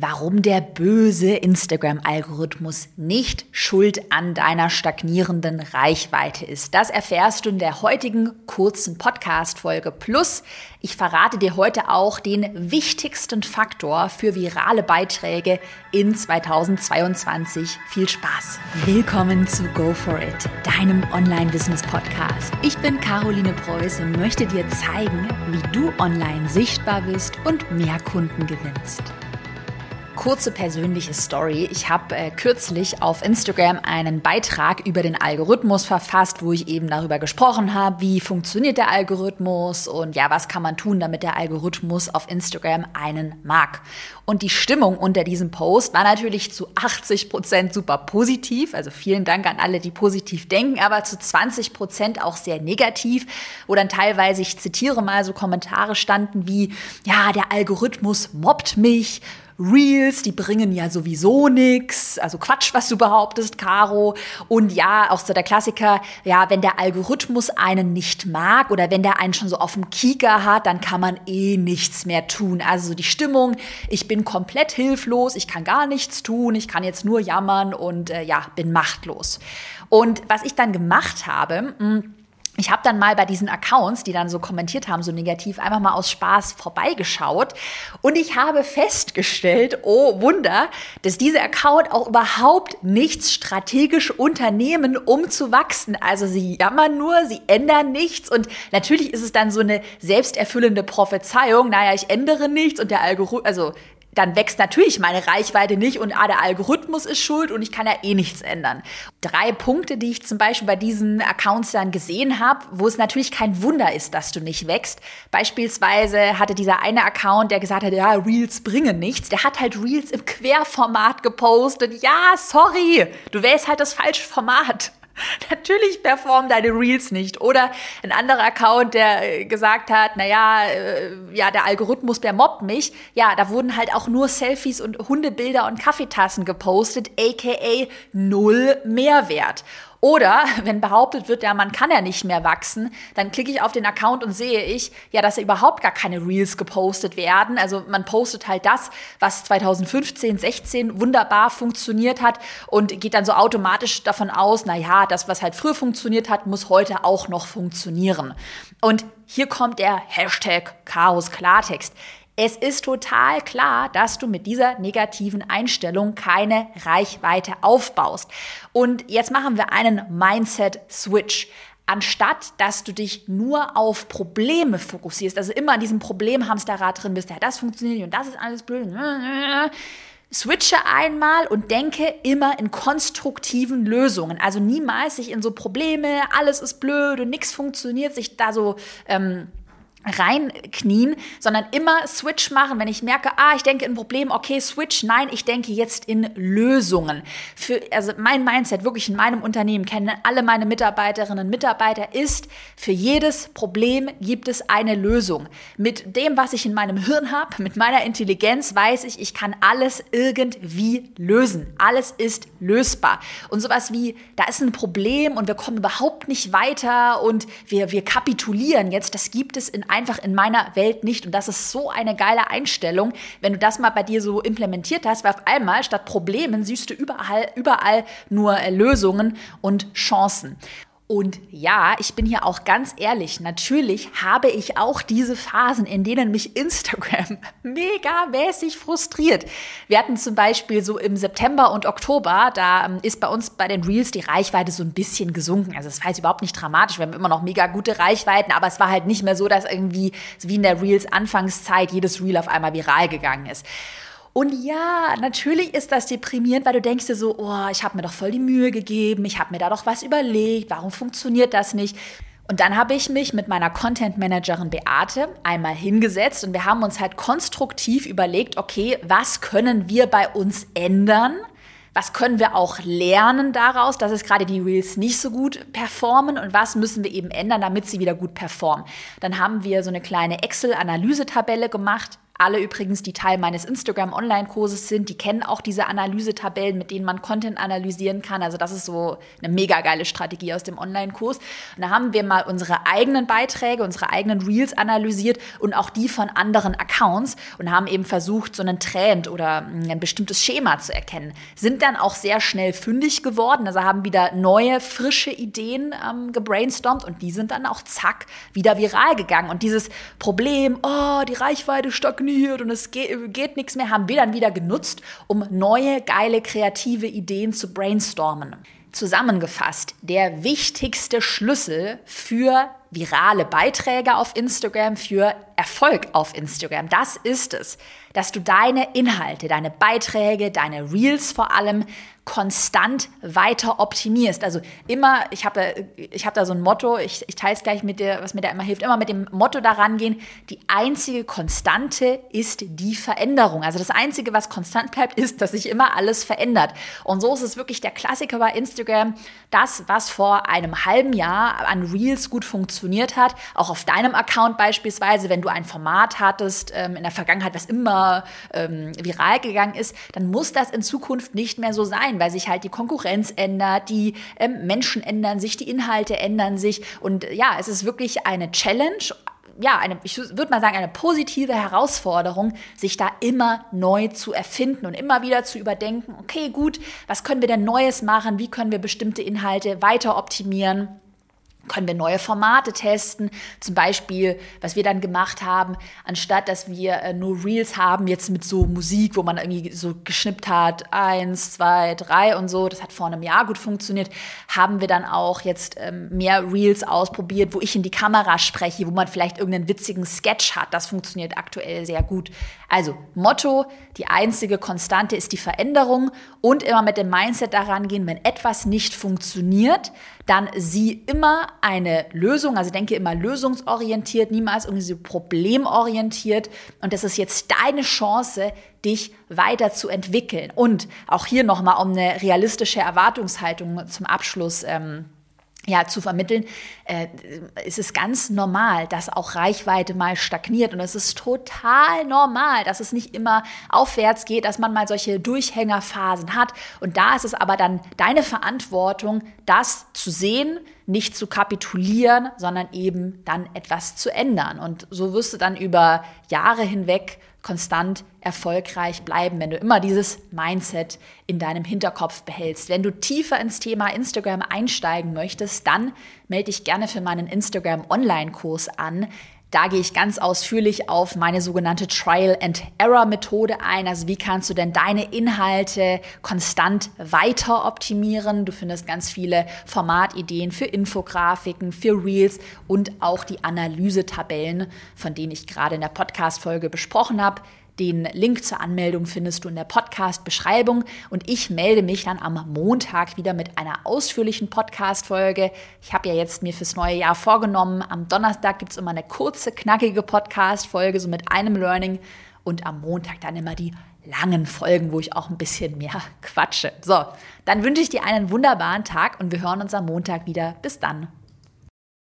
warum der böse Instagram-Algorithmus nicht schuld an deiner stagnierenden Reichweite ist. Das erfährst du in der heutigen kurzen Podcast-Folge. Plus, ich verrate dir heute auch den wichtigsten Faktor für virale Beiträge in 2022. Viel Spaß! Willkommen zu Go For It, deinem Online-Business-Podcast. Ich bin Caroline Preuß und möchte dir zeigen, wie du online sichtbar bist und mehr Kunden gewinnst kurze persönliche Story. Ich habe äh, kürzlich auf Instagram einen Beitrag über den Algorithmus verfasst, wo ich eben darüber gesprochen habe, wie funktioniert der Algorithmus und ja, was kann man tun, damit der Algorithmus auf Instagram einen mag. Und die Stimmung unter diesem Post war natürlich zu 80 Prozent super positiv. Also vielen Dank an alle, die positiv denken, aber zu 20 Prozent auch sehr negativ, wo dann teilweise, ich zitiere mal, so Kommentare standen wie, ja, der Algorithmus mobbt mich Reels, die bringen ja sowieso nix, also Quatsch, was du behauptest, Caro. Und ja, auch so der Klassiker, ja, wenn der Algorithmus einen nicht mag oder wenn der einen schon so auf dem Kieker hat, dann kann man eh nichts mehr tun. Also die Stimmung, ich bin komplett hilflos, ich kann gar nichts tun, ich kann jetzt nur jammern und äh, ja, bin machtlos. Und was ich dann gemacht habe, mh, hm, ich habe dann mal bei diesen Accounts, die dann so kommentiert haben, so negativ, einfach mal aus Spaß vorbeigeschaut. Und ich habe festgestellt, oh Wunder, dass diese Account auch überhaupt nichts strategisch unternehmen, um zu wachsen. Also sie jammern nur, sie ändern nichts. Und natürlich ist es dann so eine selbsterfüllende Prophezeiung, naja, ich ändere nichts und der Algorithmus, also dann wächst natürlich meine Reichweite nicht und ah, der Algorithmus ist schuld und ich kann ja eh nichts ändern. Drei Punkte, die ich zum Beispiel bei diesen Accounts dann gesehen habe, wo es natürlich kein Wunder ist, dass du nicht wächst. Beispielsweise hatte dieser eine Account, der gesagt hat, ja, Reels bringen nichts, der hat halt Reels im Querformat gepostet. Ja, sorry, du wählst halt das falsche Format. Natürlich performen deine Reels nicht. Oder ein anderer Account, der äh, gesagt hat, naja, äh, ja, der Algorithmus, der mobbt mich. Ja, da wurden halt auch nur Selfies und Hundebilder und Kaffeetassen gepostet, aka null Mehrwert. Oder wenn behauptet wird, ja, man kann ja nicht mehr wachsen, dann klicke ich auf den Account und sehe ich, ja, dass überhaupt gar keine Reels gepostet werden. Also man postet halt das, was 2015, 16 wunderbar funktioniert hat und geht dann so automatisch davon aus, na ja, das, was halt früher funktioniert hat, muss heute auch noch funktionieren. Und hier kommt der Hashtag Chaos Klartext. Es ist total klar, dass du mit dieser negativen Einstellung keine Reichweite aufbaust. Und jetzt machen wir einen Mindset-Switch anstatt dass du dich nur auf Probleme fokussierst, also immer an diesem Problemhamsterrad drin bist, ja, das funktioniert nicht und das ist alles blöd. Switche einmal und denke immer in konstruktiven Lösungen. Also niemals sich in so Probleme, alles ist blöd und nichts funktioniert, sich da so ähm, reinknien, sondern immer Switch machen. Wenn ich merke, ah, ich denke in Problem, okay, Switch, nein, ich denke jetzt in Lösungen. Für, also mein Mindset wirklich in meinem Unternehmen kennen alle meine Mitarbeiterinnen und Mitarbeiter ist, für jedes Problem gibt es eine Lösung. Mit dem, was ich in meinem Hirn habe, mit meiner Intelligenz weiß ich, ich kann alles irgendwie lösen. Alles ist lösbar. Und sowas wie, da ist ein Problem und wir kommen überhaupt nicht weiter und wir, wir kapitulieren jetzt, das gibt es in einfach in meiner Welt nicht. Und das ist so eine geile Einstellung, wenn du das mal bei dir so implementiert hast, weil auf einmal statt Problemen siehst du überall, überall nur Lösungen und Chancen. Und ja, ich bin hier auch ganz ehrlich, natürlich habe ich auch diese Phasen, in denen mich Instagram mega mäßig frustriert. Wir hatten zum Beispiel so im September und Oktober, da ähm, ist bei uns bei den Reels die Reichweite so ein bisschen gesunken. Also es war jetzt überhaupt nicht dramatisch, wir haben immer noch mega gute Reichweiten, aber es war halt nicht mehr so, dass irgendwie, wie in der Reels Anfangszeit, jedes Reel auf einmal viral gegangen ist. Und ja, natürlich ist das deprimierend, weil du denkst dir so, oh, ich habe mir doch voll die Mühe gegeben, ich habe mir da doch was überlegt, warum funktioniert das nicht? Und dann habe ich mich mit meiner Content Managerin Beate einmal hingesetzt und wir haben uns halt konstruktiv überlegt, okay, was können wir bei uns ändern? Was können wir auch lernen daraus, dass es gerade die Reels nicht so gut performen und was müssen wir eben ändern, damit sie wieder gut performen? Dann haben wir so eine kleine Excel-Analysetabelle gemacht, Alle übrigens, die Teil meines Instagram-Online-Kurses sind, die kennen auch diese Analysetabellen, mit denen man Content analysieren kann. Also das ist so eine mega geile Strategie aus dem Online-Kurs. Und da haben wir mal unsere eigenen Beiträge, unsere eigenen Reels analysiert und auch die von anderen Accounts und haben eben versucht, so einen Trend oder ein bestimmtes Schema zu erkennen. Sind dann auch sehr schnell fündig geworden, also haben wieder neue, frische Ideen ähm, gebrainstormt und die sind dann auch zack wieder viral gegangen. Und dieses Problem, oh, die Reichweite stagniert, stagniert und es geht, geht nichts mehr, haben wir dann wieder genutzt, um neue, geile, kreative Ideen zu brainstormen. Zusammengefasst, der wichtigste Schlüssel für virale Beiträge auf Instagram, für Erfolg auf Instagram, das ist es, dass du deine Inhalte, deine Beiträge, deine Reels vor allem konstant weiter optimierst. Also immer, ich habe ich hab da so ein Motto, ich, ich teile es gleich mit dir, was mir da immer hilft, immer mit dem Motto daran gehen, die einzige Konstante ist die Veränderung. Also das Einzige, was konstant bleibt, ist, dass sich immer alles verändert. Und so ist es wirklich der Klassiker bei Instagram, das, was vor einem halben Jahr an Reels gut funktioniert hat, auch auf deinem Account beispielsweise, wenn du ein Format hattest ähm, in der Vergangenheit, was immer ähm, viral gegangen ist, dann muss das in Zukunft nicht mehr so sein weil sich halt die Konkurrenz ändert, die ähm, Menschen ändern sich, die Inhalte ändern sich. Und ja, es ist wirklich eine Challenge, ja, eine, ich würde mal sagen, eine positive Herausforderung, sich da immer neu zu erfinden und immer wieder zu überdenken, okay, gut, was können wir denn Neues machen? Wie können wir bestimmte Inhalte weiter optimieren? Können wir neue Formate testen. Zum Beispiel, was wir dann gemacht haben, anstatt dass wir äh, nur Reels haben, jetzt mit so Musik, wo man irgendwie so geschnippt hat, eins, zwei, drei und so, das hat vor einem Jahr gut funktioniert, haben wir dann auch jetzt ähm, mehr Reels ausprobiert, wo ich in die Kamera spreche, wo man vielleicht irgendeinen witzigen Sketch hat. Das funktioniert aktuell sehr gut. Also Motto, die einzige Konstante ist die Veränderung und immer mit dem Mindset daran gehen, wenn etwas nicht funktioniert, dann sieh immer eine Lösung, also denke immer lösungsorientiert, niemals irgendwie so problemorientiert. Und das ist jetzt deine Chance, dich weiterzuentwickeln. Und auch hier nochmal um eine realistische Erwartungshaltung zum Abschluss. Ähm, ja, zu vermitteln, äh, ist es ganz normal, dass auch Reichweite mal stagniert. Und es ist total normal, dass es nicht immer aufwärts geht, dass man mal solche Durchhängerphasen hat. Und da ist es aber dann deine Verantwortung, das zu sehen, nicht zu kapitulieren, sondern eben dann etwas zu ändern. Und so wirst du dann über Jahre hinweg konstant erfolgreich bleiben, wenn du immer dieses Mindset in deinem Hinterkopf behältst. Wenn du tiefer ins Thema Instagram einsteigen möchtest, dann melde dich gerne für meinen Instagram Online-Kurs an. Da gehe ich ganz ausführlich auf meine sogenannte Trial and Error Methode ein. Also wie kannst du denn deine Inhalte konstant weiter optimieren? Du findest ganz viele Formatideen für Infografiken, für Reels und auch die Analysetabellen, von denen ich gerade in der Podcast-Folge besprochen habe. Den Link zur Anmeldung findest du in der Podcast-Beschreibung und ich melde mich dann am Montag wieder mit einer ausführlichen Podcast-Folge. Ich habe ja jetzt mir fürs neue Jahr vorgenommen, am Donnerstag gibt es immer eine kurze, knackige Podcast-Folge, so mit einem Learning und am Montag dann immer die langen Folgen, wo ich auch ein bisschen mehr quatsche. So, dann wünsche ich dir einen wunderbaren Tag und wir hören uns am Montag wieder. Bis dann.